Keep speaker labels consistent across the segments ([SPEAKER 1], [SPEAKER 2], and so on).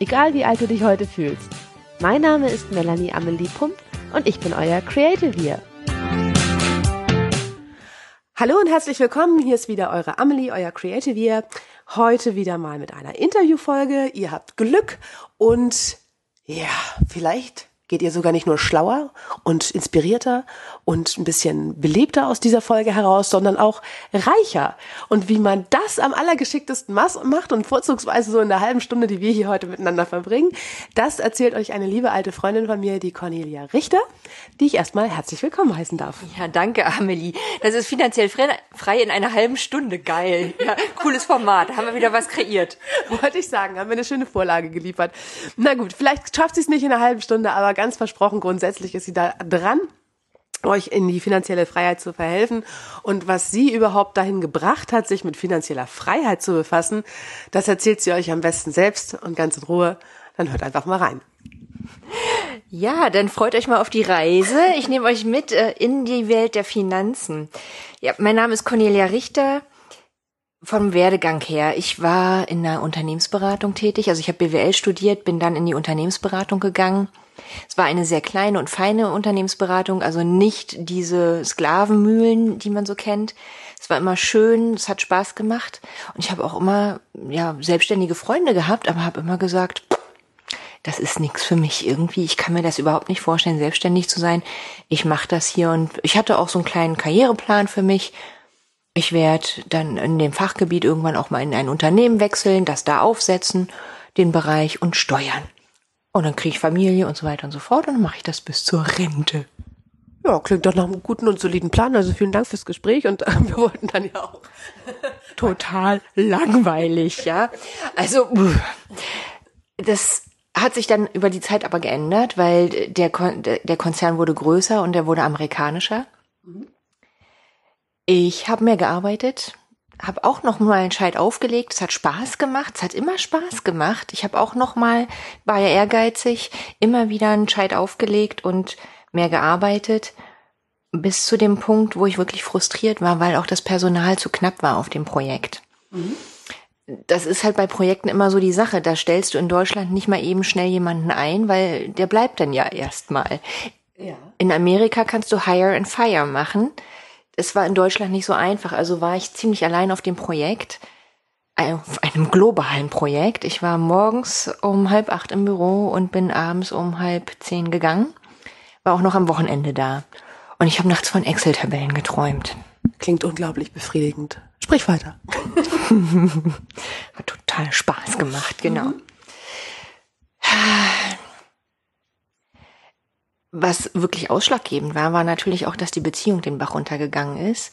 [SPEAKER 1] egal wie alt du dich heute fühlst. Mein Name ist Melanie Amelie Pump und ich bin euer Creative Year.
[SPEAKER 2] Hallo und herzlich willkommen. Hier ist wieder eure Amelie, euer Creative Year. Heute wieder mal mit einer Interviewfolge. Ihr habt Glück und ja, vielleicht geht ihr sogar nicht nur schlauer und inspirierter und ein bisschen belebter aus dieser Folge heraus, sondern auch reicher. Und wie man das am allergeschicktesten macht und vorzugsweise so in der halben Stunde, die wir hier heute miteinander verbringen, das erzählt euch eine liebe alte Freundin von mir, die Cornelia Richter, die ich erstmal herzlich willkommen heißen darf.
[SPEAKER 3] Ja, danke, Amelie. Das ist finanziell frei in einer halben Stunde. Geil. Ja, cooles Format. Da haben wir wieder was kreiert.
[SPEAKER 2] Wollte ich sagen, haben wir eine schöne Vorlage geliefert. Na gut, vielleicht schafft sie es nicht in einer halben Stunde, aber ganz versprochen, grundsätzlich ist sie da dran euch in die finanzielle Freiheit zu verhelfen. Und was sie überhaupt dahin gebracht hat, sich mit finanzieller Freiheit zu befassen, das erzählt sie euch am besten selbst und ganz in Ruhe. Dann hört einfach mal rein.
[SPEAKER 3] Ja, dann freut euch mal auf die Reise. Ich nehme euch mit äh, in die Welt der Finanzen. Ja, mein Name ist Cornelia Richter. Vom Werdegang her, ich war in der Unternehmensberatung tätig. Also ich habe BWL studiert, bin dann in die Unternehmensberatung gegangen es war eine sehr kleine und feine Unternehmensberatung, also nicht diese Sklavenmühlen, die man so kennt. Es war immer schön, es hat Spaß gemacht und ich habe auch immer ja selbstständige Freunde gehabt, aber habe immer gesagt, das ist nichts für mich irgendwie. Ich kann mir das überhaupt nicht vorstellen, selbstständig zu sein. Ich mache das hier und ich hatte auch so einen kleinen Karriereplan für mich. Ich werde dann in dem Fachgebiet irgendwann auch mal in ein Unternehmen wechseln, das da aufsetzen, den Bereich und steuern. Und dann kriege ich Familie und so weiter und so fort und dann mache ich das bis zur Rente.
[SPEAKER 2] Ja, klingt doch nach einem guten und soliden Plan. Also vielen Dank fürs Gespräch und äh, wir wollten dann ja auch
[SPEAKER 3] total langweilig, ja. Also das hat sich dann über die Zeit aber geändert, weil der, Kon der Konzern wurde größer und der wurde amerikanischer. Ich habe mehr gearbeitet, habe auch noch mal einen Scheit aufgelegt. Es hat Spaß gemacht. Es hat immer Spaß gemacht. Ich habe auch noch mal, war ja ehrgeizig, immer wieder einen Scheit aufgelegt und mehr gearbeitet. Bis zu dem Punkt, wo ich wirklich frustriert war, weil auch das Personal zu knapp war auf dem Projekt. Mhm. Das ist halt bei Projekten immer so die Sache. Da stellst du in Deutschland nicht mal eben schnell jemanden ein, weil der bleibt dann ja erstmal. Ja. In Amerika kannst du Hire and Fire machen es war in Deutschland nicht so einfach, also war ich ziemlich allein auf dem Projekt, auf einem globalen Projekt. Ich war morgens um halb acht im Büro und bin abends um halb zehn gegangen, war auch noch am Wochenende da. Und ich habe nachts von Excel-Tabellen geträumt.
[SPEAKER 2] Klingt unglaublich befriedigend. Sprich weiter.
[SPEAKER 3] Hat total Spaß gemacht, genau. Mhm. Was wirklich ausschlaggebend war, war natürlich auch, dass die Beziehung den Bach runtergegangen ist.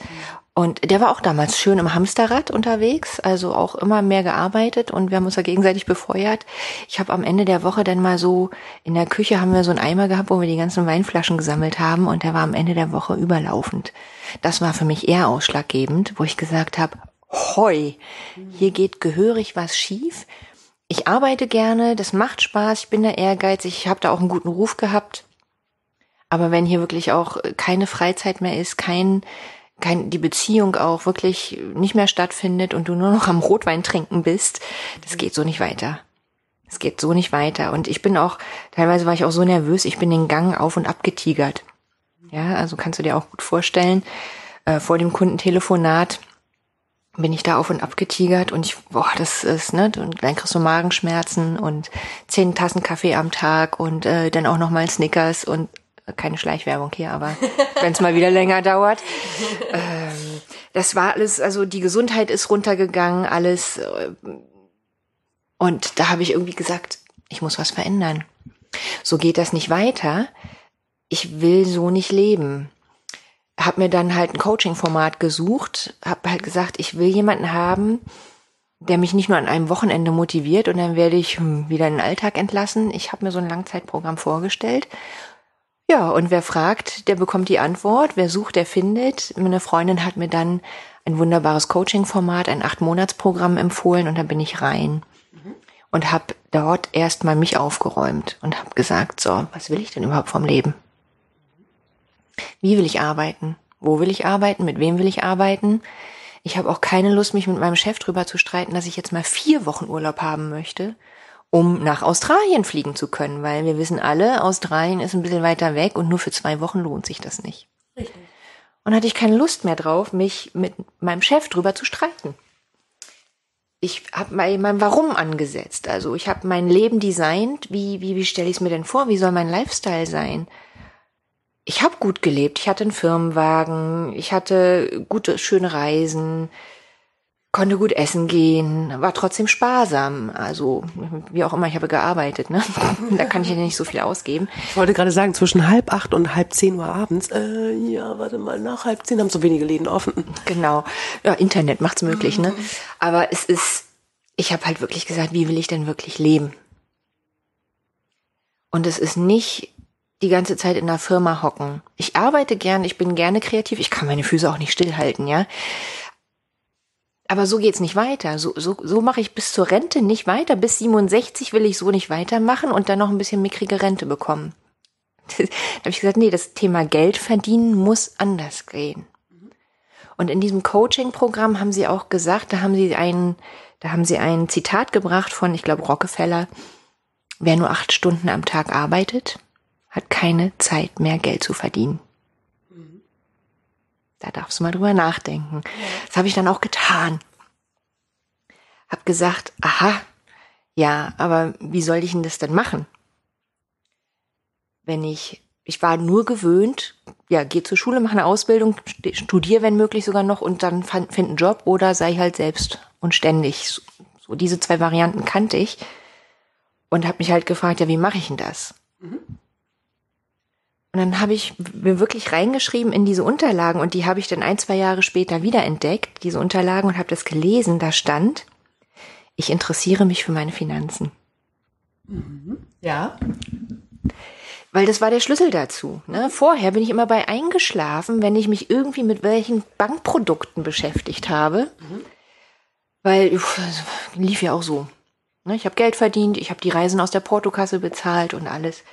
[SPEAKER 3] Und der war auch damals schön im Hamsterrad unterwegs, also auch immer mehr gearbeitet und wir haben uns da gegenseitig befeuert. Ich habe am Ende der Woche dann mal so, in der Küche haben wir so einen Eimer gehabt, wo wir die ganzen Weinflaschen gesammelt haben und der war am Ende der Woche überlaufend. Das war für mich eher ausschlaggebend, wo ich gesagt habe, hoi, hier geht gehörig was schief. Ich arbeite gerne, das macht Spaß, ich bin da ehrgeizig, ich habe da auch einen guten Ruf gehabt aber wenn hier wirklich auch keine Freizeit mehr ist, kein, kein, die Beziehung auch wirklich nicht mehr stattfindet und du nur noch am Rotwein trinken bist, das geht so nicht weiter. Es geht so nicht weiter. Und ich bin auch, teilweise war ich auch so nervös, ich bin den Gang auf und ab getigert. Ja, also kannst du dir auch gut vorstellen, äh, vor dem Kundentelefonat bin ich da auf und ab getigert und ich, boah, das ist, ne, und dann kriegst du Magenschmerzen und zehn Tassen Kaffee am Tag und äh, dann auch nochmal Snickers und keine Schleichwerbung hier, aber wenn es mal wieder länger dauert. Ähm, das war alles, also die Gesundheit ist runtergegangen, alles. Äh, und da habe ich irgendwie gesagt, ich muss was verändern. So geht das nicht weiter. Ich will so nicht leben. Hab mir dann halt ein Coaching-Format gesucht, hab halt gesagt, ich will jemanden haben, der mich nicht nur an einem Wochenende motiviert und dann werde ich hm, wieder in den Alltag entlassen. Ich habe mir so ein Langzeitprogramm vorgestellt. Ja, und wer fragt, der bekommt die Antwort. Wer sucht, der findet. Meine Freundin hat mir dann ein wunderbares Coaching-Format, ein Acht-Monats-Programm empfohlen und dann bin ich rein und habe dort erstmal mich aufgeräumt und habe gesagt, so, was will ich denn überhaupt vom Leben? Wie will ich arbeiten? Wo will ich arbeiten? Mit wem will ich arbeiten? Ich habe auch keine Lust, mich mit meinem Chef drüber zu streiten, dass ich jetzt mal vier Wochen Urlaub haben möchte, um nach Australien fliegen zu können, weil wir wissen alle, Australien ist ein bisschen weiter weg und nur für zwei Wochen lohnt sich das nicht. Richtig. Und hatte ich keine Lust mehr drauf, mich mit meinem Chef drüber zu streiten. Ich habe mein, Warum angesetzt. Also ich habe mein Leben designt. Wie, wie, wie stelle ich es mir denn vor? Wie soll mein Lifestyle sein? ich habe gut gelebt. Ich hatte einen Firmenwagen, ich hatte gute, schöne Reisen, konnte gut essen gehen, war trotzdem sparsam. Also wie auch immer, ich habe gearbeitet. Ne? da kann ich ja nicht so viel ausgeben.
[SPEAKER 2] Ich wollte gerade sagen, zwischen halb acht und halb zehn Uhr abends. Äh, ja, warte mal, nach halb zehn haben so wenige Läden offen.
[SPEAKER 3] Genau. Ja, Internet macht's möglich. Ne? Aber es ist, ich habe halt wirklich gesagt, wie will ich denn wirklich leben? Und es ist nicht die ganze Zeit in der Firma hocken. Ich arbeite gern, ich bin gerne kreativ, ich kann meine Füße auch nicht stillhalten, ja. Aber so geht's nicht weiter. So, so, so mache ich bis zur Rente nicht weiter. Bis 67 will ich so nicht weitermachen und dann noch ein bisschen mickrige Rente bekommen. da habe ich gesagt, nee, das Thema Geld verdienen muss anders gehen. Und in diesem Coaching-Programm haben sie auch gesagt, da haben sie ein, da haben sie ein Zitat gebracht von, ich glaube, Rockefeller, wer nur acht Stunden am Tag arbeitet, hat keine Zeit mehr, Geld zu verdienen. Da darfst du mal drüber nachdenken. Das habe ich dann auch getan. Hab gesagt, aha, ja, aber wie soll ich denn das denn machen? Wenn ich, ich war nur gewöhnt, ja, geh zur Schule, mach eine Ausbildung, studier, wenn möglich sogar noch und dann find einen Job oder sei halt selbst und ständig. So, so diese zwei Varianten kannte ich und habe mich halt gefragt, ja, wie mache ich denn das? Mhm. Und dann habe ich mir wirklich reingeschrieben in diese Unterlagen und die habe ich dann ein, zwei Jahre später wiederentdeckt, diese Unterlagen, und habe das gelesen. Da stand, ich interessiere mich für meine Finanzen.
[SPEAKER 2] Mhm. Ja.
[SPEAKER 3] Weil das war der Schlüssel dazu. Ne? Vorher bin ich immer bei eingeschlafen, wenn ich mich irgendwie mit welchen Bankprodukten beschäftigt habe. Mhm. Weil uff, lief ja auch so. Ne? Ich habe Geld verdient, ich habe die Reisen aus der Portokasse bezahlt und alles.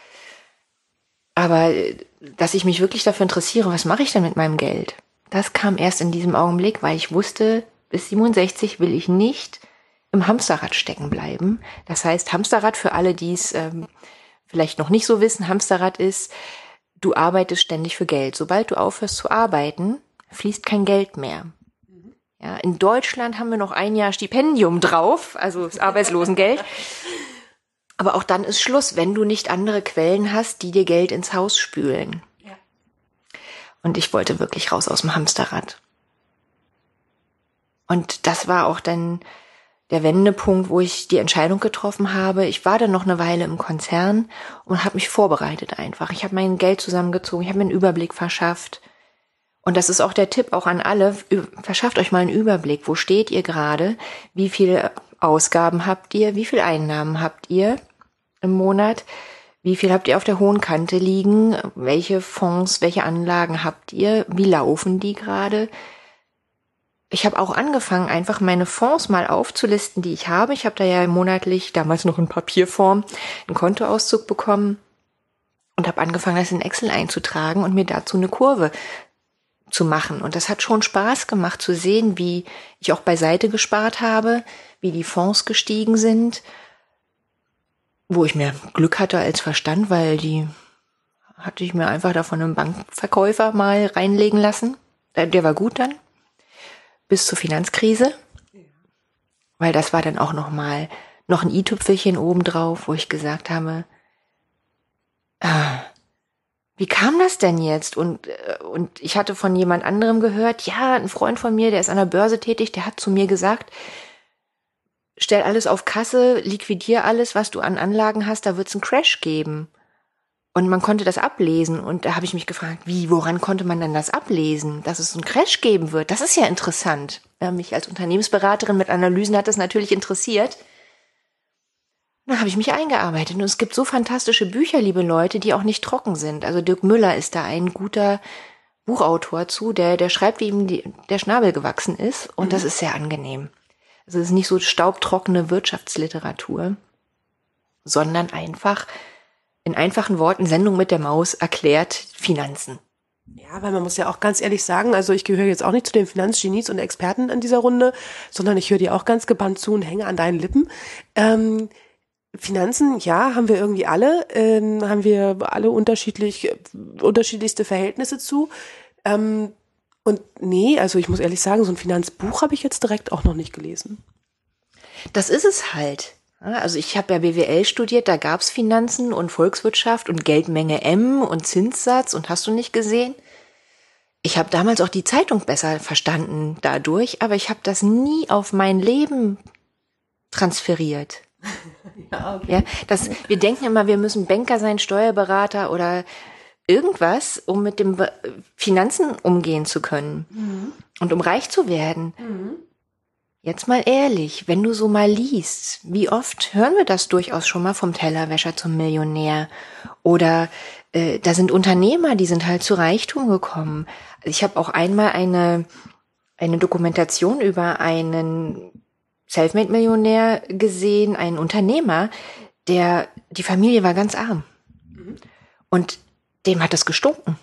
[SPEAKER 3] Aber dass ich mich wirklich dafür interessiere, was mache ich denn mit meinem Geld? Das kam erst in diesem Augenblick, weil ich wusste, bis 67 will ich nicht im Hamsterrad stecken bleiben. Das heißt, Hamsterrad für alle, die es ähm, vielleicht noch nicht so wissen, Hamsterrad ist, du arbeitest ständig für Geld. Sobald du aufhörst zu arbeiten, fließt kein Geld mehr. Ja, in Deutschland haben wir noch ein Jahr Stipendium drauf, also das Arbeitslosengeld. Aber auch dann ist Schluss, wenn du nicht andere Quellen hast, die dir Geld ins Haus spülen. Ja. Und ich wollte wirklich raus aus dem Hamsterrad. Und das war auch dann der Wendepunkt, wo ich die Entscheidung getroffen habe. Ich war dann noch eine Weile im Konzern und habe mich vorbereitet einfach. Ich habe mein Geld zusammengezogen, ich habe mir einen Überblick verschafft. Und das ist auch der Tipp auch an alle, verschafft euch mal einen Überblick. Wo steht ihr gerade? Wie viele Ausgaben habt ihr? Wie viele Einnahmen habt ihr? Im Monat. Wie viel habt ihr auf der hohen Kante liegen? Welche Fonds, welche Anlagen habt ihr? Wie laufen die gerade? Ich habe auch angefangen, einfach meine Fonds mal aufzulisten, die ich habe. Ich habe da ja monatlich, damals noch in Papierform, einen Kontoauszug bekommen und habe angefangen, das in Excel einzutragen und mir dazu eine Kurve zu machen. Und das hat schon Spaß gemacht zu sehen, wie ich auch beiseite gespart habe, wie die Fonds gestiegen sind wo ich mehr Glück hatte als Verstand, weil die hatte ich mir einfach da von einem Bankverkäufer mal reinlegen lassen. Der war gut dann. Bis zur Finanzkrise. Weil das war dann auch noch mal noch ein i-Tüpfelchen obendrauf, wo ich gesagt habe, ah, wie kam das denn jetzt? Und, äh, und ich hatte von jemand anderem gehört, ja, ein Freund von mir, der ist an der Börse tätig, der hat zu mir gesagt, stell alles auf Kasse, liquidier alles, was du an Anlagen hast, da wird's einen Crash geben. Und man konnte das ablesen. Und da habe ich mich gefragt, wie, woran konnte man denn das ablesen? Dass es einen Crash geben wird, das ist ja interessant. Ja, mich als Unternehmensberaterin mit Analysen hat das natürlich interessiert. Dann habe ich mich eingearbeitet. Und es gibt so fantastische Bücher, liebe Leute, die auch nicht trocken sind. Also Dirk Müller ist da ein guter Buchautor zu, der, der schreibt, wie ihm die, der Schnabel gewachsen ist. Und mhm. das ist sehr angenehm. Also es ist nicht so staubtrockene Wirtschaftsliteratur, sondern einfach in einfachen Worten Sendung mit der Maus erklärt Finanzen.
[SPEAKER 2] Ja, weil man muss ja auch ganz ehrlich sagen, also ich gehöre jetzt auch nicht zu den Finanzgenies und Experten in dieser Runde, sondern ich höre dir auch ganz gebannt zu und hänge an deinen Lippen. Ähm, Finanzen, ja, haben wir irgendwie alle, ähm, haben wir alle unterschiedlich, unterschiedlichste Verhältnisse zu. Ähm, und nee, also ich muss ehrlich sagen, so ein Finanzbuch habe ich jetzt direkt auch noch nicht gelesen.
[SPEAKER 3] Das ist es halt. Also ich habe ja BWL studiert, da gab's Finanzen und Volkswirtschaft und Geldmenge M und Zinssatz und hast du nicht gesehen? Ich habe damals auch die Zeitung besser verstanden dadurch, aber ich habe das nie auf mein Leben transferiert. ja, okay. ja, das, wir denken immer, wir müssen Banker sein, Steuerberater oder irgendwas, um mit dem Finanzen umgehen zu können mhm. und um reich zu werden. Mhm. Jetzt mal ehrlich, wenn du so mal liest, wie oft hören wir das durchaus schon mal vom Tellerwäscher zum Millionär? Oder äh, da sind Unternehmer, die sind halt zu Reichtum gekommen. Ich habe auch einmal eine, eine Dokumentation über einen Selfmade-Millionär gesehen, einen Unternehmer, der, die Familie war ganz arm. Mhm. Und dem hat es gestunken.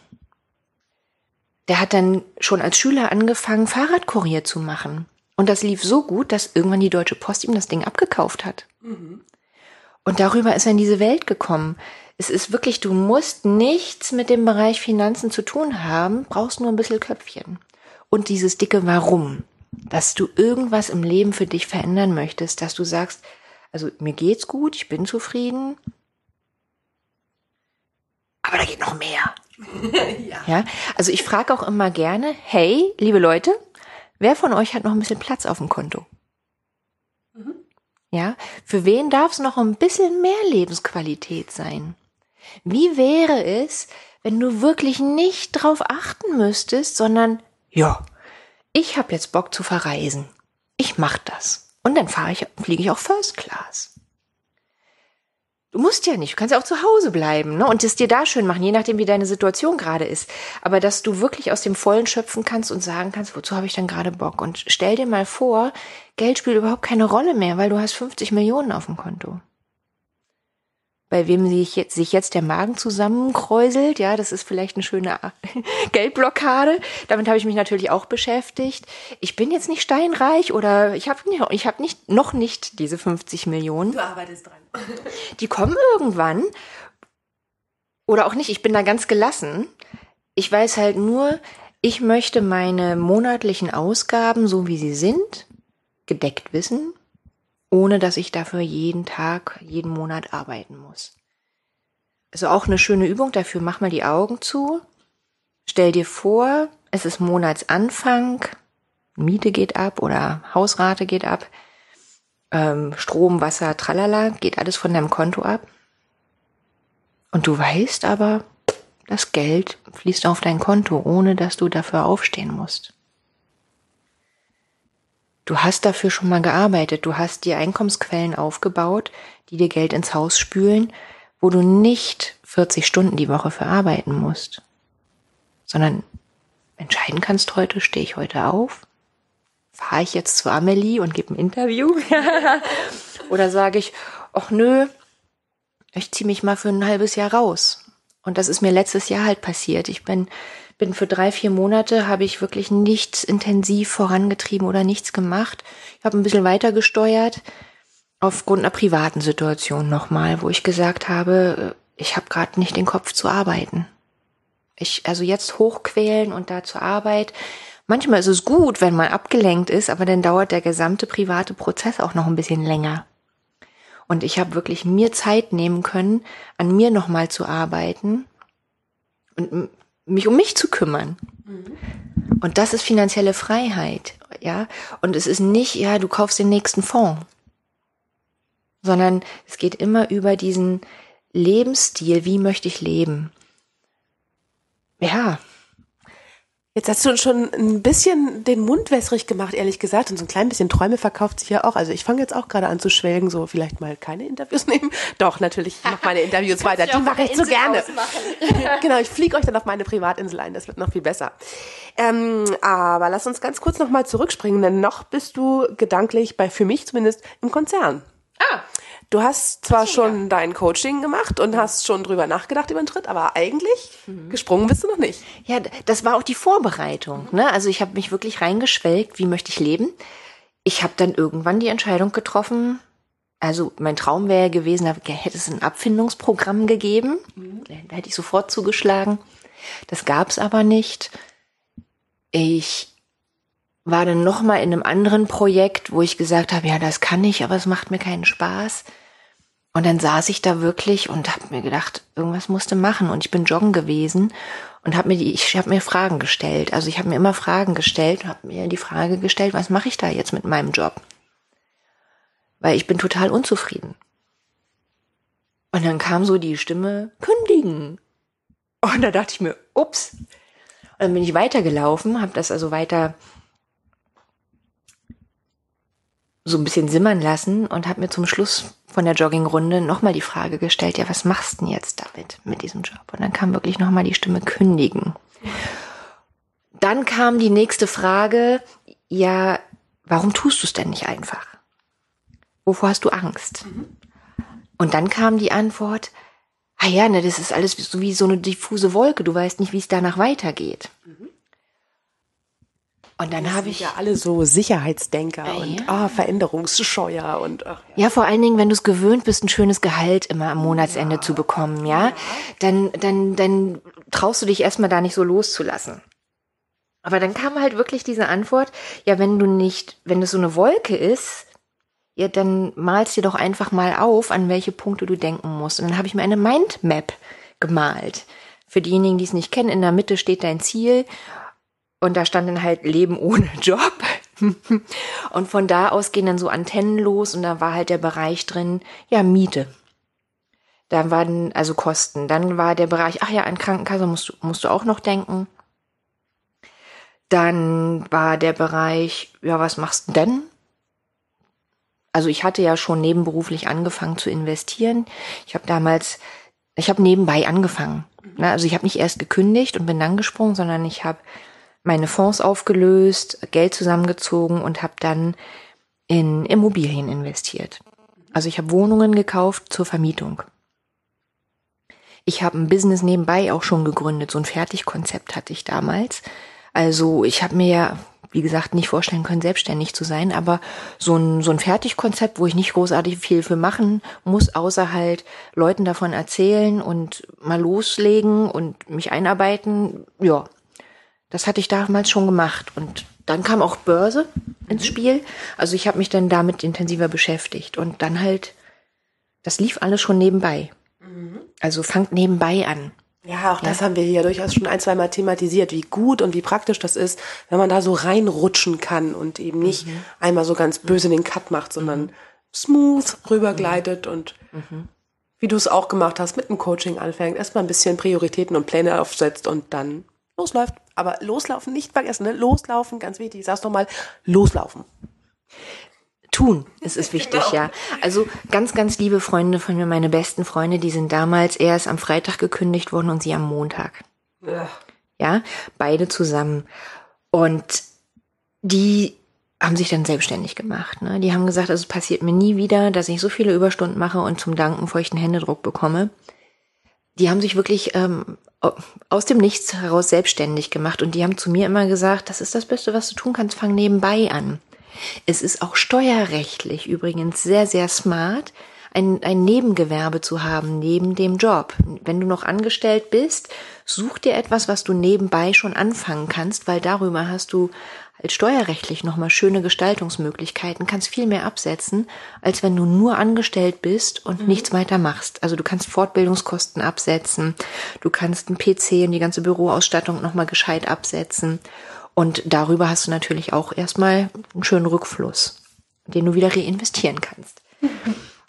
[SPEAKER 3] Der hat dann schon als Schüler angefangen, Fahrradkurier zu machen. Und das lief so gut, dass irgendwann die Deutsche Post ihm das Ding abgekauft hat. Mhm. Und darüber ist er in diese Welt gekommen. Es ist wirklich, du musst nichts mit dem Bereich Finanzen zu tun haben, brauchst nur ein bisschen Köpfchen. Und dieses dicke Warum, dass du irgendwas im Leben für dich verändern möchtest, dass du sagst, also mir geht's gut, ich bin zufrieden, aber da geht noch mehr. ja. ja. Also ich frage auch immer gerne, hey, liebe Leute, Wer von euch hat noch ein bisschen Platz auf dem Konto? Mhm. Ja, für wen darf es noch ein bisschen mehr Lebensqualität sein? Wie wäre es, wenn du wirklich nicht drauf achten müsstest, sondern ja, ich habe jetzt Bock zu verreisen. Ich mach das. Und dann fahre ich, fliege ich auch First Class. Du musst ja nicht, du kannst ja auch zu Hause bleiben ne? und es dir da schön machen, je nachdem, wie deine Situation gerade ist. Aber dass du wirklich aus dem Vollen schöpfen kannst und sagen kannst, wozu habe ich denn gerade Bock? Und stell dir mal vor, Geld spielt überhaupt keine Rolle mehr, weil du hast 50 Millionen auf dem Konto bei wem sich jetzt, sich jetzt der Magen zusammenkräuselt. Ja, das ist vielleicht eine schöne Geldblockade. Damit habe ich mich natürlich auch beschäftigt. Ich bin jetzt nicht steinreich oder ich habe ich hab nicht, noch nicht diese 50 Millionen.
[SPEAKER 2] Du arbeitest dran.
[SPEAKER 3] Die kommen irgendwann. Oder auch nicht. Ich bin da ganz gelassen. Ich weiß halt nur, ich möchte meine monatlichen Ausgaben, so wie sie sind, gedeckt wissen ohne dass ich dafür jeden Tag, jeden Monat arbeiten muss. Also auch eine schöne Übung dafür. Mach mal die Augen zu. Stell dir vor, es ist Monatsanfang, Miete geht ab oder Hausrate geht ab, ähm, Strom, Wasser, tralala, geht alles von deinem Konto ab. Und du weißt aber, das Geld fließt auf dein Konto, ohne dass du dafür aufstehen musst. Du hast dafür schon mal gearbeitet, du hast dir Einkommensquellen aufgebaut, die dir Geld ins Haus spülen, wo du nicht 40 Stunden die Woche für arbeiten musst, sondern entscheiden kannst heute, stehe ich heute auf, fahre ich jetzt zu Amelie und gebe ein Interview oder sage ich, ach nö, ich ziehe mich mal für ein halbes Jahr raus. Und das ist mir letztes Jahr halt passiert. Ich bin bin für drei, vier Monate, habe ich wirklich nichts intensiv vorangetrieben oder nichts gemacht. Ich habe ein bisschen weiter gesteuert, aufgrund einer privaten Situation nochmal, wo ich gesagt habe, äh, ich habe gerade nicht den Kopf zu arbeiten. Ich, also jetzt hochquälen und da zur Arbeit. Manchmal ist es gut, wenn man abgelenkt ist, aber dann dauert der gesamte private Prozess auch noch ein bisschen länger. Und ich habe wirklich mir Zeit nehmen können, an mir nochmal zu arbeiten und mich um mich zu kümmern. Mhm. Und das ist finanzielle Freiheit, ja. Und es ist nicht, ja, du kaufst den nächsten Fonds, sondern es geht immer über diesen Lebensstil, wie möchte ich leben? Ja,
[SPEAKER 2] Jetzt hast du schon ein bisschen den Mund wässrig gemacht, ehrlich gesagt. Und so ein klein bisschen Träume verkauft sich ja auch. Also ich fange jetzt auch gerade an zu schwelgen, so vielleicht mal keine Interviews nehmen. Doch, natürlich, ich mache meine Interviews weiter. Die mache ich so gerne. genau, ich fliege euch dann auf meine Privatinsel ein. Das wird noch viel besser. Ähm, aber lass uns ganz kurz nochmal zurückspringen, denn noch bist du gedanklich bei, für mich zumindest, im Konzern.
[SPEAKER 3] Ah,
[SPEAKER 2] Du hast zwar schon dein Coaching gemacht und hast schon drüber nachgedacht über den Tritt, aber eigentlich gesprungen bist du noch nicht.
[SPEAKER 3] Ja, das war auch die Vorbereitung. Ne? Also ich habe mich wirklich reingeschwelgt, wie möchte ich leben. Ich habe dann irgendwann die Entscheidung getroffen. Also mein Traum wäre gewesen, da hätte es ein Abfindungsprogramm gegeben. Da hätte ich sofort zugeschlagen. Das gab es aber nicht. Ich war dann noch mal in einem anderen Projekt, wo ich gesagt habe, ja, das kann ich, aber es macht mir keinen Spaß. Und dann saß ich da wirklich und habe mir gedacht, irgendwas musste machen. Und ich bin joggen gewesen und habe mir die, ich habe mir Fragen gestellt. Also ich habe mir immer Fragen gestellt und habe mir die Frage gestellt, was mache ich da jetzt mit meinem Job? Weil ich bin total unzufrieden. Und dann kam so die Stimme, kündigen. Und da dachte ich mir, ups. Und dann bin ich weitergelaufen, habe das also weiter so ein bisschen simmern lassen und habe mir zum Schluss von der Joggingrunde nochmal die Frage gestellt, ja, was machst du denn jetzt damit, mit diesem Job? Und dann kam wirklich nochmal die Stimme kündigen. Dann kam die nächste Frage, ja, warum tust du es denn nicht einfach? Wovor hast du Angst? Und dann kam die Antwort, ah ja, ne, das ist alles so wie so eine diffuse Wolke, du weißt nicht, wie es danach weitergeht. Und dann habe ich
[SPEAKER 2] ja alle so Sicherheitsdenker
[SPEAKER 3] Ja.
[SPEAKER 2] und ah, Veränderungsscheuer und ach,
[SPEAKER 3] Ja, vor allen Dingen, wenn du es gewöhnt bist, ein schönes Gehalt immer am Monatsende zu bekommen, ja, dann, dann, dann traust du dich erstmal da nicht so loszulassen. Aber dann kam halt wirklich diese Antwort, ja, wenn du nicht, wenn es so eine Wolke ist, ja, dann malst dir doch einfach mal auf, an welche Punkte du denken musst. Und dann habe ich mir eine Mindmap gemalt. Für diejenigen, die es nicht kennen, in der Mitte steht dein Ziel und da stand dann halt Leben ohne Job. und von da aus gehen dann so Antennen los und da war halt der Bereich drin, ja, Miete. Da waren also Kosten. Dann war der Bereich, ach ja, an Krankenkasse musst du, musst du auch noch denken. Dann war der Bereich, ja, was machst du denn? Also ich hatte ja schon nebenberuflich angefangen zu investieren. Ich habe damals, ich habe nebenbei angefangen. Ne? Also ich habe nicht erst gekündigt und bin dann gesprungen, sondern ich habe meine Fonds aufgelöst, Geld zusammengezogen und habe dann in Immobilien investiert. Also ich habe Wohnungen gekauft zur Vermietung. Ich habe ein Business nebenbei auch schon gegründet. So ein Fertigkonzept hatte ich damals. Also ich habe mir ja, wie gesagt, nicht vorstellen können, selbstständig zu sein, aber so ein, so ein Fertigkonzept, wo ich nicht großartig viel für machen muss, außer halt Leuten davon erzählen und mal loslegen und mich einarbeiten, ja, das hatte ich damals schon gemacht. Und dann kam auch Börse ins Spiel. Also ich habe mich dann damit intensiver beschäftigt. Und dann halt, das lief alles schon nebenbei. Also fangt nebenbei an.
[SPEAKER 2] Ja, auch das haben wir hier durchaus schon ein, zwei Mal thematisiert, wie gut und wie praktisch das ist, wenn man da so reinrutschen kann und eben nicht einmal so ganz böse den Cut macht, sondern smooth rübergleitet und wie du es auch gemacht hast, mit dem Coaching anfängt, erstmal ein bisschen Prioritäten und Pläne aufsetzt und dann losläuft. Aber loslaufen nicht vergessen, ne? Loslaufen, ganz wichtig. Ich sag's nochmal, loslaufen.
[SPEAKER 3] Tun, es ist wichtig, ja. Also ganz, ganz liebe Freunde von mir, meine besten Freunde, die sind damals erst am Freitag gekündigt worden und sie am Montag. Ja, beide zusammen. Und die haben sich dann selbstständig gemacht. Ne? Die haben gesagt, also es passiert mir nie wieder, dass ich so viele Überstunden mache und zum Danken feuchten Händedruck bekomme. Die haben sich wirklich ähm, aus dem Nichts heraus selbstständig gemacht und die haben zu mir immer gesagt, das ist das Beste, was du tun kannst, fang nebenbei an. Es ist auch steuerrechtlich übrigens sehr, sehr smart, ein, ein Nebengewerbe zu haben neben dem Job. Wenn du noch angestellt bist, such dir etwas, was du nebenbei schon anfangen kannst, weil darüber hast du halt steuerrechtlich nochmal schöne Gestaltungsmöglichkeiten, kannst viel mehr absetzen, als wenn du nur angestellt bist und nichts weiter machst. Also du kannst Fortbildungskosten absetzen, du kannst einen PC und die ganze Büroausstattung nochmal gescheit absetzen. Und darüber hast du natürlich auch erstmal einen schönen Rückfluss, den du wieder reinvestieren kannst.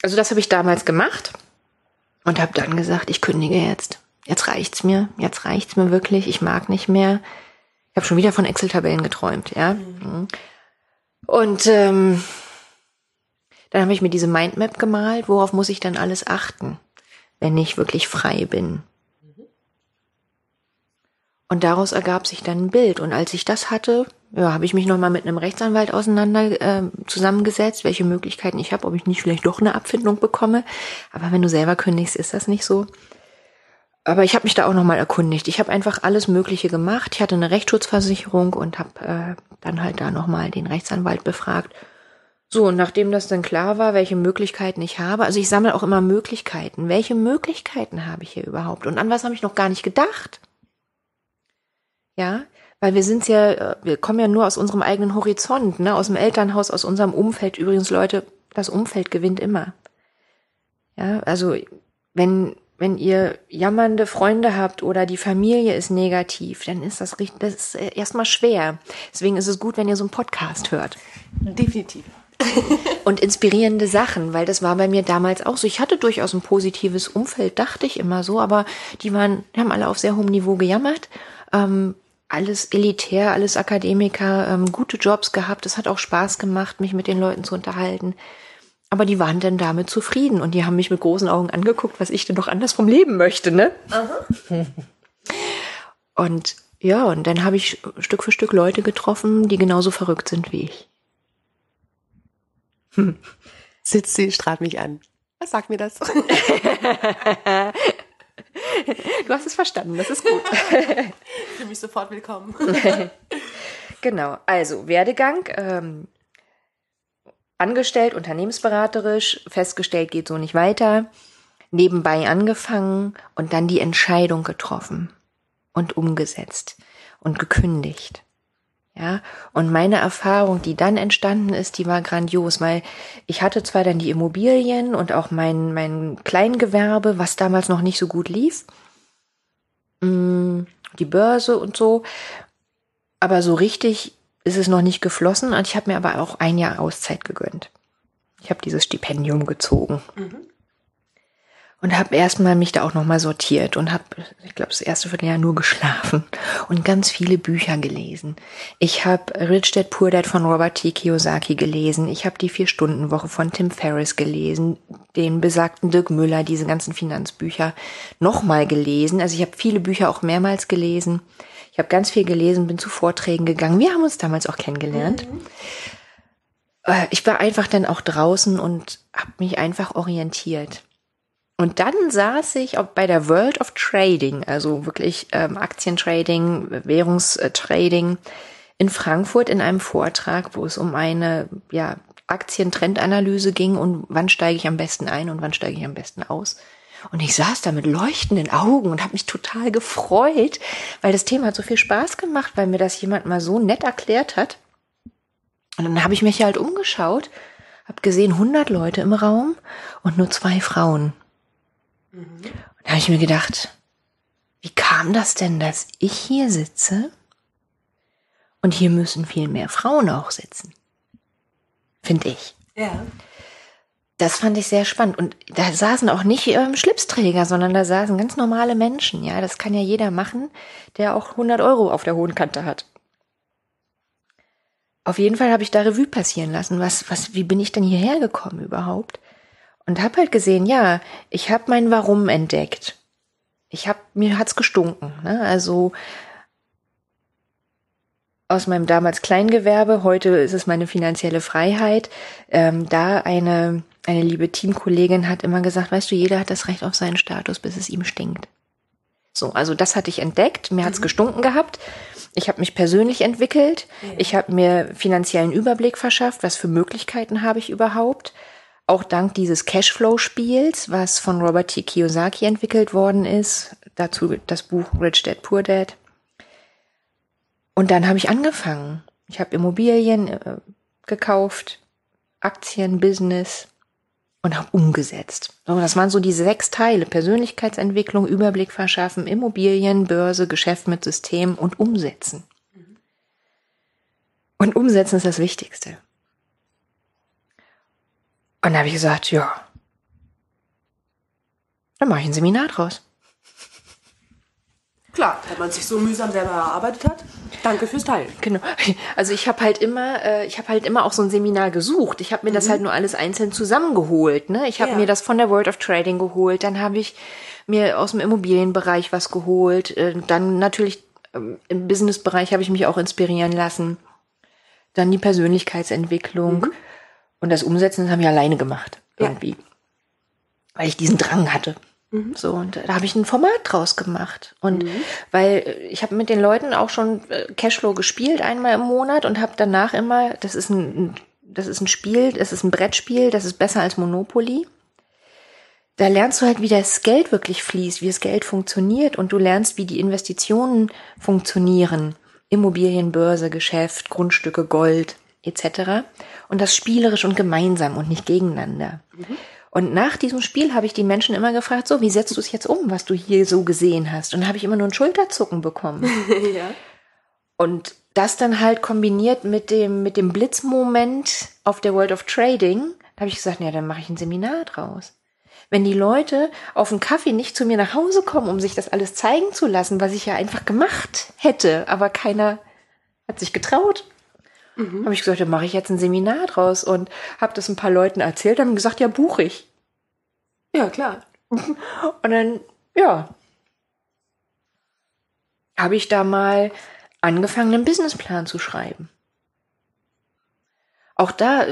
[SPEAKER 3] Also das habe ich damals gemacht. Und habe dann gesagt, ich kündige jetzt. Jetzt reicht's mir. Jetzt reicht's mir wirklich. Ich mag nicht mehr. Habe schon wieder von Excel-Tabellen geträumt, ja. Mhm. Und ähm, dann habe ich mir diese Mindmap gemalt. Worauf muss ich dann alles achten, wenn ich wirklich frei bin? Und daraus ergab sich dann ein Bild. Und als ich das hatte, ja, habe ich mich nochmal mit einem Rechtsanwalt auseinander äh, zusammengesetzt, welche Möglichkeiten ich habe, ob ich nicht vielleicht doch eine Abfindung bekomme. Aber wenn du selber kündigst, ist das nicht so. Aber ich habe mich da auch nochmal erkundigt. Ich habe einfach alles Mögliche gemacht. Ich hatte eine Rechtsschutzversicherung und habe äh, dann halt da nochmal den Rechtsanwalt befragt. So, und nachdem das dann klar war, welche Möglichkeiten ich habe, also ich sammle auch immer Möglichkeiten. Welche Möglichkeiten habe ich hier überhaupt? Und an was habe ich noch gar nicht gedacht? Ja, weil wir sind ja, äh, wir kommen ja nur aus unserem eigenen Horizont, ne, aus dem Elternhaus, aus unserem Umfeld. Übrigens, Leute, das Umfeld gewinnt immer. Ja, also wenn wenn ihr jammernde Freunde habt oder die Familie ist negativ, dann ist das, das ist erstmal schwer. Deswegen ist es gut, wenn ihr so einen Podcast hört.
[SPEAKER 2] Definitiv.
[SPEAKER 3] und inspirierende Sachen, weil das war bei mir damals auch so. Ich hatte durchaus ein positives Umfeld, dachte ich immer so, aber die waren, die haben alle auf sehr hohem Niveau gejammert. Ähm, alles elitär, alles Akademiker, ähm, gute Jobs gehabt. Es hat auch Spaß gemacht, mich mit den Leuten zu unterhalten. Aber die waren dann damit zufrieden und die haben mich mit großen Augen angeguckt, was ich denn noch anders vom Leben möchte, ne? Aha. Und ja, und dann habe ich Stück für Stück Leute getroffen, die genauso verrückt sind wie ich.
[SPEAKER 2] Hm. Sitzt sie, strahlt mich an. Was sagt mir das?
[SPEAKER 3] Du hast es verstanden, das ist gut.
[SPEAKER 2] Ich fühle mich sofort willkommen.
[SPEAKER 3] Genau, also Werdegang. Ähm, angestellt, unternehmensberaterisch, festgestellt, geht so nicht weiter. Nebenbei angefangen und dann die Entscheidung getroffen und umgesetzt und gekündigt. Ja, und meine Erfahrung, die dann entstanden ist, die war grandios, weil ich hatte zwar dann die Immobilien und auch mein, mein Kleingewerbe, was damals noch nicht so gut lief, mm, die Börse und so, aber so richtig ist es noch nicht geflossen und ich habe mir aber auch ein Jahr Auszeit gegönnt. Ich habe dieses Stipendium gezogen. Mhm und habe erstmal mich da auch nochmal sortiert und habe, ich glaube, das erste Vierteljahr nur geschlafen und ganz viele Bücher gelesen. Ich habe Rich Dad Poor Dad von Robert T. Kiyosaki gelesen. Ich habe die Vier-Stunden-Woche von Tim Ferriss gelesen, den besagten Dirk Müller, diese ganzen Finanzbücher nochmal gelesen. Also ich habe viele Bücher auch mehrmals gelesen. Ich habe ganz viel gelesen, bin zu Vorträgen gegangen. Wir haben uns damals auch kennengelernt. Mhm. Ich war einfach dann auch draußen und habe mich einfach orientiert. Und dann saß ich auch bei der World of Trading, also wirklich ähm, Aktientrading, Währungstrading in Frankfurt in einem Vortrag, wo es um eine ja, Aktientrendanalyse ging und wann steige ich am besten ein und wann steige ich am besten aus. Und ich saß da mit leuchtenden Augen und habe mich total gefreut, weil das Thema hat so viel Spaß gemacht, weil mir das jemand mal so nett erklärt hat. Und dann habe ich mich halt umgeschaut, habe gesehen 100 Leute im Raum und nur zwei Frauen. Mhm. Und da habe ich mir gedacht, wie kam das denn, dass ich hier sitze und hier müssen viel mehr Frauen auch sitzen? Finde ich.
[SPEAKER 2] Ja.
[SPEAKER 3] Das fand ich sehr spannend. Und da saßen auch nicht ähm, Schlipsträger, sondern da saßen ganz normale Menschen. Ja, das kann ja jeder machen, der auch 100 Euro auf der hohen Kante hat. Auf jeden Fall habe ich da Revue passieren lassen. Was, was, wie bin ich denn hierher gekommen überhaupt? Und habe halt gesehen, ja, ich habe mein Warum entdeckt. Ich habe mir hat's gestunken. Ne? Also aus meinem damals Kleingewerbe, heute ist es meine finanzielle Freiheit. Ähm, da eine eine liebe Teamkollegin hat immer gesagt, weißt du, jeder hat das Recht auf seinen Status, bis es ihm stinkt. So, also das hatte ich entdeckt. Mir hat's mhm. gestunken gehabt. Ich habe mich persönlich entwickelt. Ja. Ich habe mir finanziellen Überblick verschafft. Was für Möglichkeiten habe ich überhaupt? auch dank dieses Cashflow-Spiels, was von Robert T. Kiyosaki entwickelt worden ist, dazu das Buch Rich Dad Poor Dad. Und dann habe ich angefangen. Ich habe Immobilien äh, gekauft, Aktien, Business und habe umgesetzt. So, das waren so diese sechs Teile. Persönlichkeitsentwicklung, Überblick verschaffen, Immobilien, Börse, Geschäft mit System und umsetzen. Und umsetzen ist das Wichtigste. Und da habe ich gesagt, ja, Dann mache ich ein Seminar draus.
[SPEAKER 2] Klar, wenn man sich so mühsam selber erarbeitet hat. Danke fürs Teilen.
[SPEAKER 3] Genau. Also ich habe halt immer, äh, ich habe halt immer auch so ein Seminar gesucht. Ich habe mir das halt nur alles einzeln zusammengeholt. Ne? Ich habe
[SPEAKER 2] Ja.
[SPEAKER 3] mir das von der World of Trading geholt. Dann habe ich mir aus dem Immobilienbereich was geholt. Äh, dann natürlich ähm, im Businessbereich habe ich mich auch inspirieren lassen. Dann die Persönlichkeitsentwicklung und das Umsetzen das habe ich alleine gemacht
[SPEAKER 2] Ja.
[SPEAKER 3] irgendwie, weil ich diesen Drang hatte. So, und da habe ich ein Format draus gemacht. Und weil äh, ich habe mit den Leuten auch schon äh, Cashflow gespielt einmal im Monat und habe danach immer, das ist ein, das ist ein Spiel, das ist ein Brettspiel, das ist besser als Monopoly. Da lernst du halt, wie das Geld wirklich fließt, wie das Geld funktioniert und du lernst, wie die Investitionen funktionieren. Immobilienbörse, Geschäft, Grundstücke, Gold etc. Und das spielerisch und gemeinsam und nicht gegeneinander. Und nach diesem Spiel habe ich die Menschen immer gefragt, so, wie setzt du es jetzt um, was du hier so gesehen hast? Und da habe ich immer nur ein Schulterzucken bekommen.
[SPEAKER 2] ja.
[SPEAKER 3] Und das dann halt kombiniert mit dem, mit dem Blitzmoment auf der World of Trading, da habe ich gesagt, ja, dann mache ich ein Seminar draus. Wenn die Leute auf einen Kaffee nicht zu mir nach Hause kommen, um sich das alles zeigen zu lassen, was ich ja einfach gemacht hätte, aber keiner hat sich getraut, habe ich gesagt, dann mache ich jetzt ein Seminar draus und habe das ein paar Leuten erzählt, haben gesagt, ja, buche ich.
[SPEAKER 2] Ja, klar.
[SPEAKER 3] Und dann, ja, habe ich da mal angefangen, einen Businessplan zu schreiben. Auch da,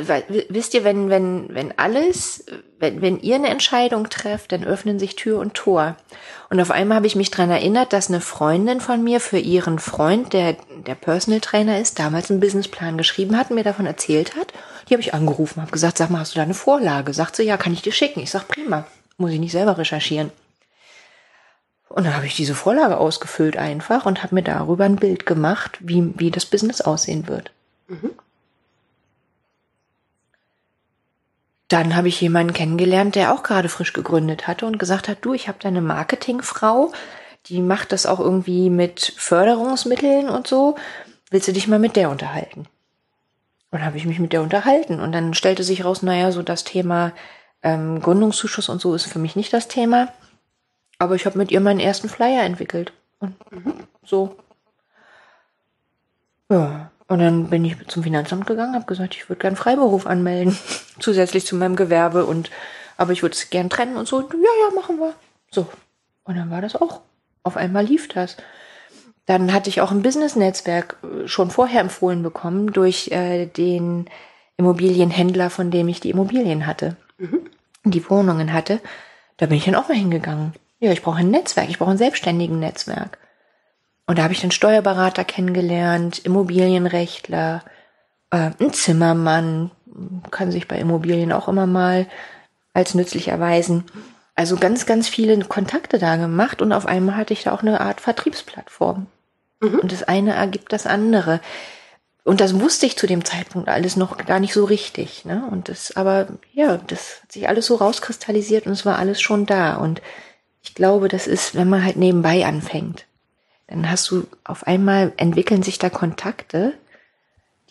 [SPEAKER 3] wisst ihr, wenn, wenn, wenn alles, wenn, wenn ihr eine Entscheidung trefft, dann öffnen sich Tür und Tor. Und auf einmal habe ich mich dran erinnert, dass eine Freundin von mir für ihren Freund, der, der Personal Trainer ist, damals einen Businessplan geschrieben hat und mir davon erzählt hat. Die habe ich angerufen, habe gesagt, sag mal, hast du da eine Vorlage? Sagt sie, ja, kann ich dir schicken. Ich sag, prima, muss ich nicht selber recherchieren. Und dann habe ich diese Vorlage ausgefüllt einfach und habe mir darüber ein Bild gemacht, wie, wie das Business aussehen wird. Dann habe ich jemanden kennengelernt, der auch gerade frisch gegründet hatte und gesagt hat, du, ich habe da eine Marketingfrau, die macht das auch irgendwie mit Förderungsmitteln und so. Willst du dich mal mit der unterhalten? Dann habe ich mich mit der unterhalten und dann stellte sich raus, naja, so das Thema ähm, Gründungszuschuss und so ist für mich nicht das Thema. Aber ich habe mit ihr meinen ersten Flyer entwickelt. Und so. Ja. Und dann bin ich zum Finanzamt gegangen, habe gesagt, ich würde gern Freiberuf anmelden, zusätzlich zu meinem Gewerbe und aber ich würde es gern trennen und so. Ja, ja, machen wir. So. Und dann war das auch. Auf einmal lief das. Dann hatte ich auch ein Business-Netzwerk äh, schon vorher empfohlen bekommen durch äh, den Immobilienhändler, von dem ich die Immobilien hatte, die Wohnungen hatte. Da bin ich dann auch mal hingegangen. Ja, ich brauche ein Netzwerk, ich brauche ein selbstständigen Netzwerk. Und da habe ich dann Steuerberater kennengelernt, Immobilienrechtler, äh, ein Zimmermann, kann sich bei Immobilien auch immer mal als nützlich erweisen. Also ganz, ganz viele Kontakte da gemacht und auf einmal hatte ich da auch eine Art Vertriebsplattform. Und das eine ergibt das andere. Und das wusste ich zu dem Zeitpunkt alles noch gar nicht so richtig. Ne? Und das, aber ja, das hat sich alles so rauskristallisiert und es war alles schon da. Und ich glaube, das ist, wenn man halt nebenbei anfängt, dann hast du auf einmal entwickeln sich da Kontakte,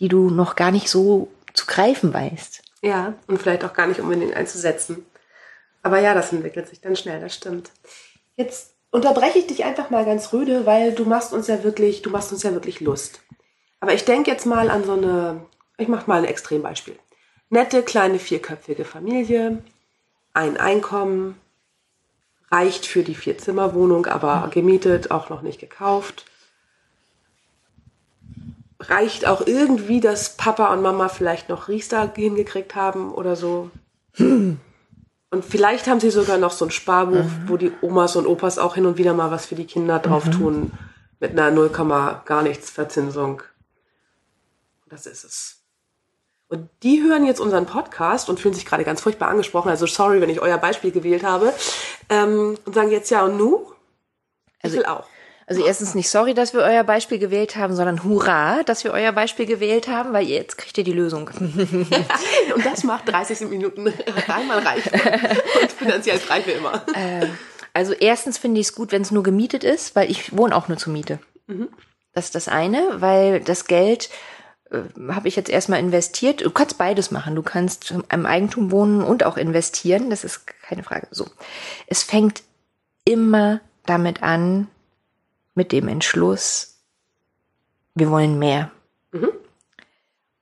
[SPEAKER 3] die du noch gar nicht so zu greifen weißt.
[SPEAKER 2] Ja, und vielleicht auch gar nicht unbedingt einzusetzen. Aber ja, das entwickelt sich dann schnell, das stimmt. Jetzt unterbreche ich dich einfach mal ganz rüde, weil du machst uns ja wirklich, du machst uns ja wirklich Lust. Aber ich denke jetzt mal an so eine, ich mache mal ein Extrembeispiel. Nette, kleine, vierköpfige Familie, ein Einkommen, reicht für die Vierzimmerwohnung, aber gemietet, auch noch nicht gekauft. Reicht auch irgendwie, dass Papa und Mama vielleicht noch Riester hingekriegt haben oder so. Und vielleicht haben sie sogar noch so ein Sparbuch, wo die Omas und Opas auch hin und wieder mal was für die Kinder drauf tun. Mit einer 0, gar nichts Verzinsung. Das ist es. Und die hören jetzt unseren Podcast und fühlen sich gerade ganz furchtbar angesprochen. Also sorry, wenn ich euer Beispiel gewählt habe. Ähm, und sagen jetzt ja und nu? Ich
[SPEAKER 3] Also-
[SPEAKER 2] will auch.
[SPEAKER 3] Also erstens nicht sorry, dass wir euer Beispiel gewählt haben, sondern hurra, dass wir euer Beispiel gewählt haben, weil jetzt kriegt ihr die Lösung.
[SPEAKER 2] Und das macht 30 Minuten einmal reich und finanziell frei für immer.
[SPEAKER 3] Also erstens finde ich es gut, wenn es nur gemietet ist, weil ich wohne auch nur zur Miete. Das ist das eine, weil das Geld äh, habe ich jetzt erstmal investiert. Du kannst beides machen. Du kannst im Eigentum wohnen und auch investieren. Das ist keine Frage. So. Es fängt immer damit an, mit dem Entschluss, wir wollen mehr. Mhm.